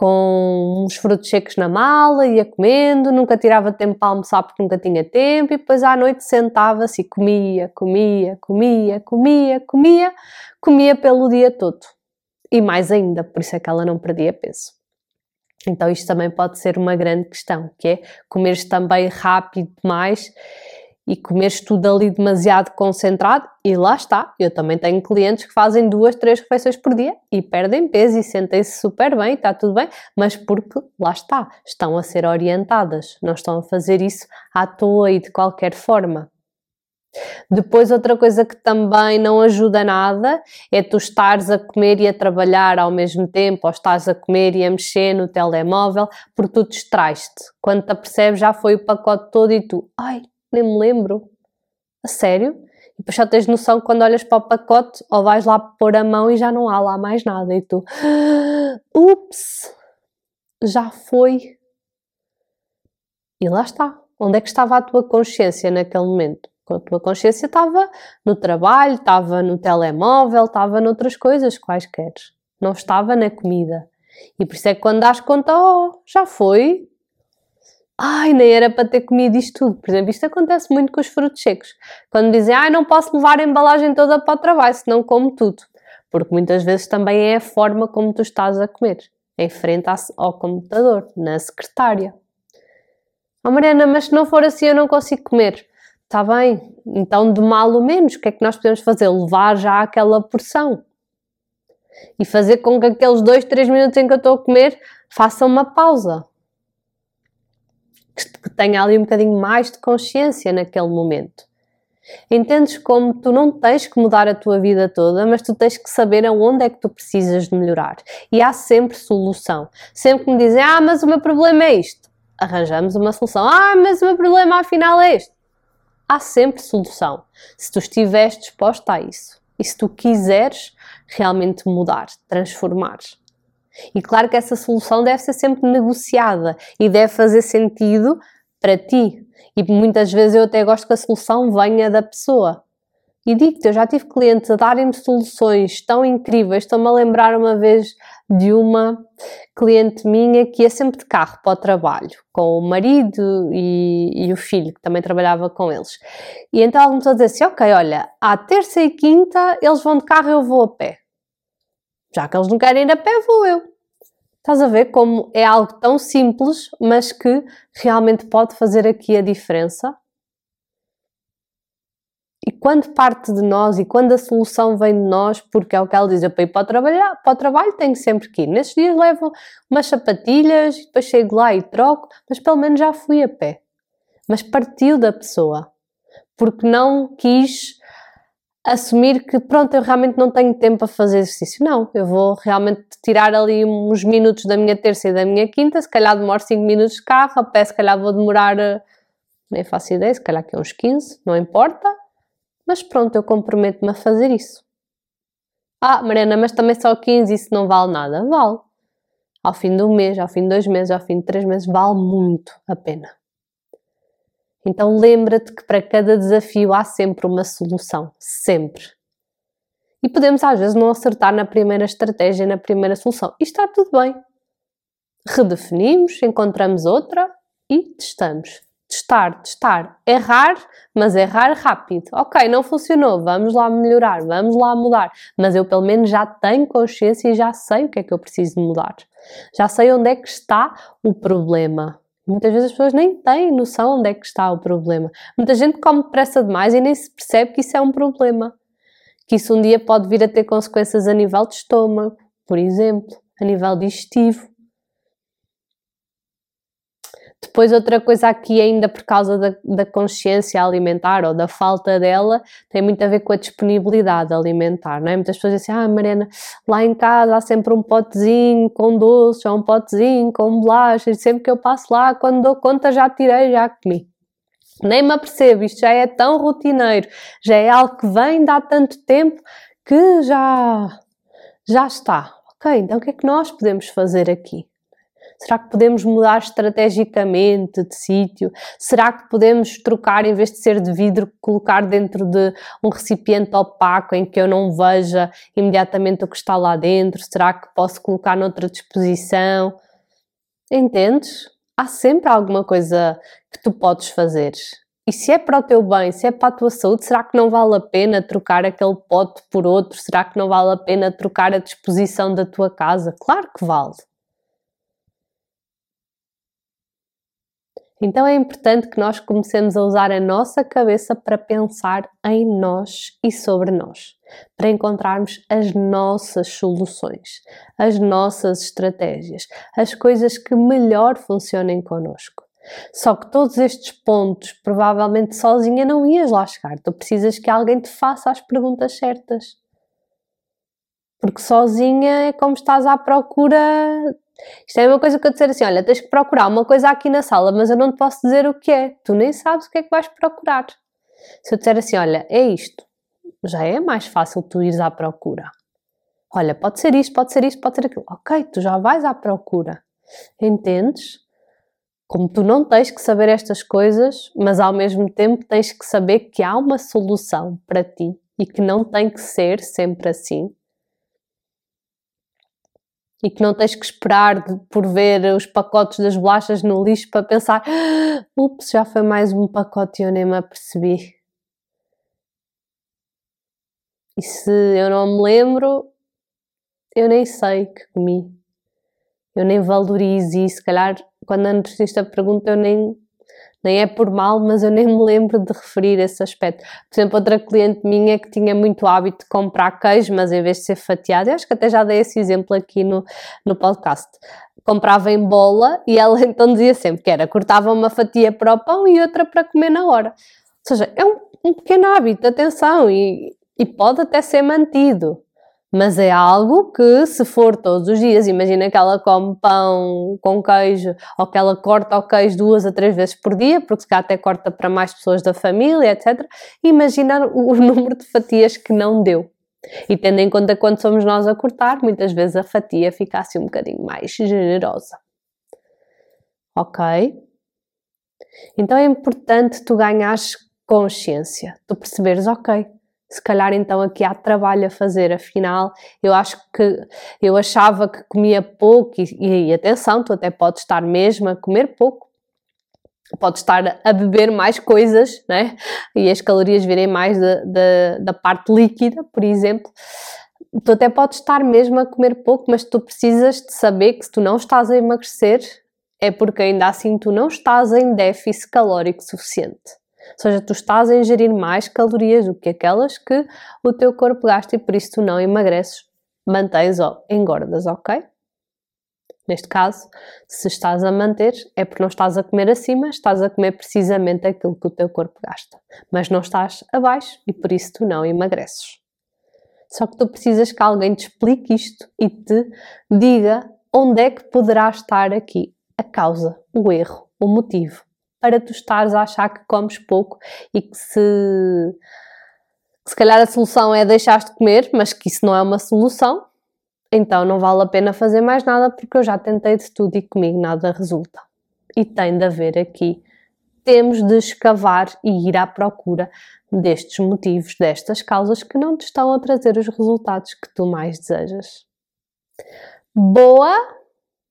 com uns frutos secos na mala, ia comendo, nunca tirava tempo para almoçar porque nunca tinha tempo, e depois à noite sentava-se e comia, comia, comia, comia, comia, comia pelo dia todo. E mais ainda, por isso é que ela não perdia peso. Então isto também pode ser uma grande questão, que é comeres também rápido demais e comeres tudo ali demasiado concentrado, e lá está. Eu também tenho clientes que fazem duas, três refeições por dia e perdem peso e sentem-se super bem, está tudo bem, mas porque lá está, estão a ser orientadas, não estão a fazer isso à toa e de qualquer forma. Depois, outra coisa que também não ajuda nada é tu estares a comer e a trabalhar ao mesmo tempo, ou estás a comer e a mexer no telemóvel, porque tu distrais-te. Quando te apercebes, já foi o pacote todo e tu, ai, nem me lembro. A sério? E depois já tens noção que quando olhas para o pacote, ou vais lá pôr a mão e já não há lá mais nada. E tu, ups, já foi. E lá está. Onde é que estava a tua consciência naquele momento? A tua consciência estava no trabalho, estava no telemóvel, estava noutras coisas quaisquer. Não estava na comida. E por isso é que quando dás conta, oh, já foi. Ai, nem era para ter comido isto tudo. Por exemplo, isto acontece muito com os frutos secos. Quando dizem, ai, não posso levar a embalagem toda para o trabalho, senão como tudo. Porque muitas vezes também é a forma como tu estás a comer. Em frente ao computador, na secretária. Oh Mariana, mas se não for assim eu não consigo comer. Está bem, então de mal ou menos, o que é que nós podemos fazer? Levar já aquela porção. E fazer com que aqueles dois, três minutos em que eu estou a comer faça uma pausa. Que tenha ali um bocadinho mais de consciência naquele momento. Entendes como tu não tens que mudar a tua vida toda, mas tu tens que saber aonde é que tu precisas de melhorar. E há sempre solução. Sempre que me dizem, ah, mas o meu problema é isto, arranjamos uma solução. Ah, mas o meu problema afinal é este há sempre solução. Se tu estiveres disposta a isso e se tu quiseres realmente mudar, transformar. E claro que essa solução deve ser sempre negociada e deve fazer sentido para ti. E muitas vezes eu até gosto que a solução venha da pessoa. E digo-te, eu já tive clientes a darem-me soluções tão incríveis. Estou-me a lembrar uma vez de uma cliente minha que ia sempre de carro para o trabalho, com o marido e, e o filho, que também trabalhava com eles. E então ela começou a dizer assim: Ok, olha, à terça e quinta eles vão de carro eu vou a pé. Já que eles não querem ir a pé, vou eu. Estás a ver como é algo tão simples, mas que realmente pode fazer aqui a diferença? E quando parte de nós e quando a solução vem de nós, porque é o que ela diz, eu para ir para o, trabalho, para o trabalho tenho sempre que ir. Nesses dias levo umas sapatilhas, depois chego lá e troco, mas pelo menos já fui a pé. Mas partiu da pessoa, porque não quis assumir que pronto, eu realmente não tenho tempo para fazer exercício. Não, eu vou realmente tirar ali uns minutos da minha terça e da minha quinta, se calhar demoro 5 minutos de carro, a pé se calhar vou demorar, eh, nem faço ideia, se calhar que uns 15, não importa mas pronto, eu comprometo-me a fazer isso. Ah, Mariana, mas também só 15, isso não vale nada. Vale. Ao fim do mês, ao fim de dois meses, ao fim de três meses, vale muito a pena. Então lembra-te que para cada desafio há sempre uma solução. Sempre. E podemos às vezes não acertar na primeira estratégia, na primeira solução. E está tudo bem. Redefinimos, encontramos outra e testamos testar, testar, errar, mas errar rápido. Ok, não funcionou, vamos lá melhorar, vamos lá mudar. Mas eu pelo menos já tenho consciência e já sei o que é que eu preciso mudar. Já sei onde é que está o problema. Muitas vezes as pessoas nem têm noção onde é que está o problema. Muita gente come depressa demais e nem se percebe que isso é um problema. Que isso um dia pode vir a ter consequências a nível de estômago, por exemplo, a nível digestivo. Depois, outra coisa aqui, ainda por causa da, da, consciência alimentar ou da falta dela, tem muito a ver com a disponibilidade alimentar, não é? Muitas pessoas dizem assim, ah, Mariana, lá em casa há sempre um potezinho com doces, ou um potezinho com bolachas, sempre que eu passo lá, quando dou conta já tirei, já comi. Nem me apercebo, isto já é tão rotineiro, já é algo que vem de há tanto tempo que já, já está. Ok, então o que é que nós podemos fazer aqui? Será que podemos mudar estrategicamente de sítio? Será que podemos trocar, em vez de ser de vidro, colocar dentro de um recipiente opaco em que eu não veja imediatamente o que está lá dentro? Será que posso colocar noutra disposição? Entendes? Há sempre alguma coisa que tu podes fazer. E se é para o teu bem, se é para a tua saúde, será que não vale a pena trocar aquele pote por outro? Será que não vale a pena trocar a disposição da tua casa? Claro que vale. Então é importante que nós comecemos a usar a nossa cabeça para pensar em nós e sobre nós, para encontrarmos as nossas soluções, as nossas estratégias, as coisas que melhor funcionem connosco. Só que todos estes pontos, provavelmente sozinha não ias lá chegar. Tu precisas que alguém te faça as perguntas certas. Porque sozinha é como estás à procura. Isto é uma coisa que eu dizer assim: olha, tens que procurar uma coisa aqui na sala, mas eu não te posso dizer o que é. Tu nem sabes o que é que vais procurar. Se eu disser assim: olha, é isto, já é mais fácil tu ires à procura. Olha, pode ser isto, pode ser isto, pode ser aquilo. Ok, tu já vais à procura. Entendes? Como tu não tens que saber estas coisas, mas ao mesmo tempo tens que saber que há uma solução para ti e que não tem que ser sempre assim e que não tens que esperar por ver os pacotes das bolachas no lixo para pensar ah, ups, já foi mais um pacote e eu nem me apercebi. E se eu não me lembro, eu nem sei que comi. Eu nem valorizo e se calhar quando a nutricionista pergunta eu nem nem é por mal, mas eu nem me lembro de referir esse aspecto. Por exemplo, outra cliente minha que tinha muito hábito de comprar queijo, mas em vez de ser fatiado, eu acho que até já dei esse exemplo aqui no, no podcast. Comprava em bola e ela então dizia sempre que era cortava uma fatia para o pão e outra para comer na hora. Ou seja, é um, um pequeno hábito, atenção, e, e pode até ser mantido mas é algo que, se for todos os dias, imagina que ela come pão com queijo ou que ela corta o queijo duas a três vezes por dia, porque se cá até corta para mais pessoas da família, etc. Imagina o, o número de fatias que não deu. E tendo em conta quando somos nós a cortar, muitas vezes a fatia fica assim um bocadinho mais generosa. Ok? Então é importante tu ganhares consciência, tu perceberes, ok, se calhar então aqui há trabalho a fazer, afinal, eu acho que eu achava que comia pouco e, e atenção, tu até podes estar mesmo a comer pouco, podes estar a beber mais coisas, né? E as calorias virem mais da, da, da parte líquida, por exemplo. Tu até podes estar mesmo a comer pouco, mas tu precisas de saber que se tu não estás a emagrecer, é porque ainda assim tu não estás em déficit calórico suficiente. Ou seja, tu estás a ingerir mais calorias do que aquelas que o teu corpo gasta e por isso tu não emagreces, mantens ou engordas, ok? Neste caso, se estás a manter, é porque não estás a comer acima, estás a comer precisamente aquilo que o teu corpo gasta. Mas não estás abaixo e por isso tu não emagreces. Só que tu precisas que alguém te explique isto e te diga onde é que poderá estar aqui a causa, o erro, o motivo para tu estares a achar que comes pouco e que se, se calhar a solução é deixar de comer, mas que isso não é uma solução, então não vale a pena fazer mais nada porque eu já tentei de tudo e comigo nada resulta. E tem de haver aqui, temos de escavar e ir à procura destes motivos, destas causas que não te estão a trazer os resultados que tu mais desejas. Boa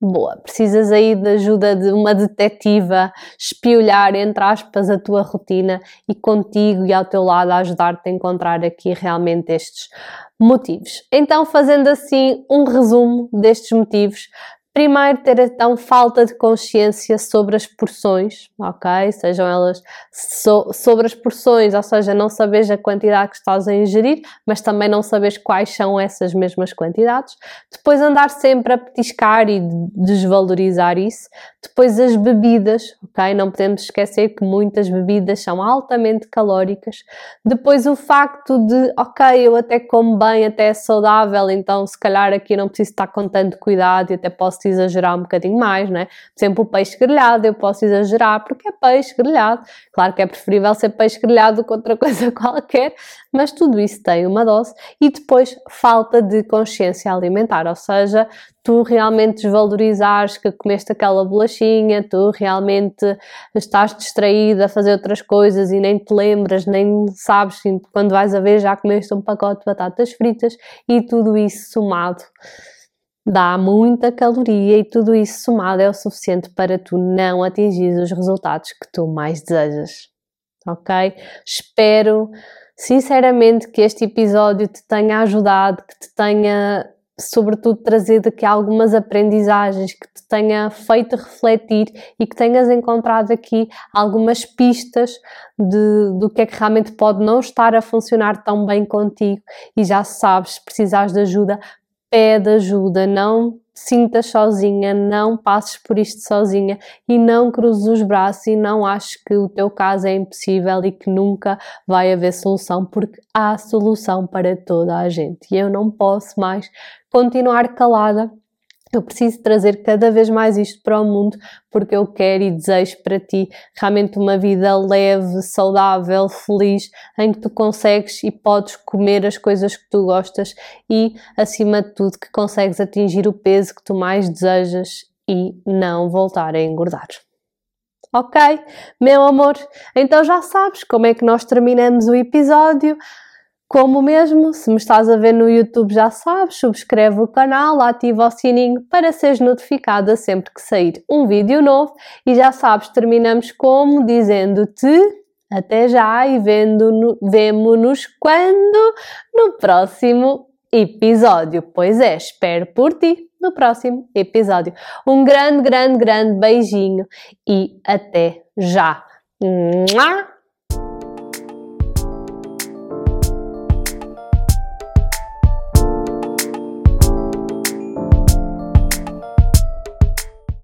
boa. Precisas aí de ajuda de uma detetiva espiolhar, entre aspas, a tua rotina e contigo e ao teu lado ajudar-te a encontrar aqui realmente estes motivos. Então, fazendo assim um resumo destes motivos, Primeiro, ter então falta de consciência sobre as porções, ok? Sejam elas so, sobre as porções, ou seja, não sabes a quantidade que estás a ingerir, mas também não sabes quais são essas mesmas quantidades. Depois, andar sempre a petiscar e desvalorizar isso. Depois, as bebidas, ok? Não podemos esquecer que muitas bebidas são altamente calóricas. Depois, o facto de, ok, eu até como bem, até é saudável, então se calhar aqui não preciso estar com tanto cuidado e até posso posso exagerar um bocadinho mais, né? Por exemplo, o peixe grelhado eu posso exagerar porque é peixe grelhado. Claro que é preferível ser peixe grelhado do que outra coisa qualquer, mas tudo isso tem uma dose. E depois, falta de consciência alimentar, ou seja, tu realmente desvalorizares que comeste aquela bolachinha, tu realmente estás distraída a fazer outras coisas e nem te lembras, nem sabes quando vais a ver já comeste um pacote de batatas fritas e tudo isso somado dá muita caloria e tudo isso somado é o suficiente para tu não atingir os resultados que tu mais desejas. Ok? Espero sinceramente que este episódio te tenha ajudado, que te tenha sobretudo, trazer daqui algumas aprendizagens que te tenha feito refletir e que tenhas encontrado aqui algumas pistas de, do que é que realmente pode não estar a funcionar tão bem contigo e já sabes, se precisares de ajuda, pede ajuda, não sintas sozinha, não passes por isto sozinha e não cruzes os braços e não aches que o teu caso é impossível e que nunca vai haver solução, porque há solução para toda a gente. E eu não posso mais continuar calada eu preciso trazer cada vez mais isto para o mundo porque eu quero e desejo para ti realmente uma vida leve, saudável, feliz, em que tu consegues e podes comer as coisas que tu gostas e, acima de tudo, que consegues atingir o peso que tu mais desejas e não voltar a engordar. Ok, meu amor? Então já sabes como é que nós terminamos o episódio. Como mesmo, se me estás a ver no YouTube já sabes, subscreve o canal, ativa o sininho para seres notificada sempre que sair um vídeo novo e já sabes, terminamos como dizendo-te até já e vemo-nos quando? No próximo episódio. Pois é, espero por ti no próximo episódio. Um grande, grande, grande beijinho e até já. Mua!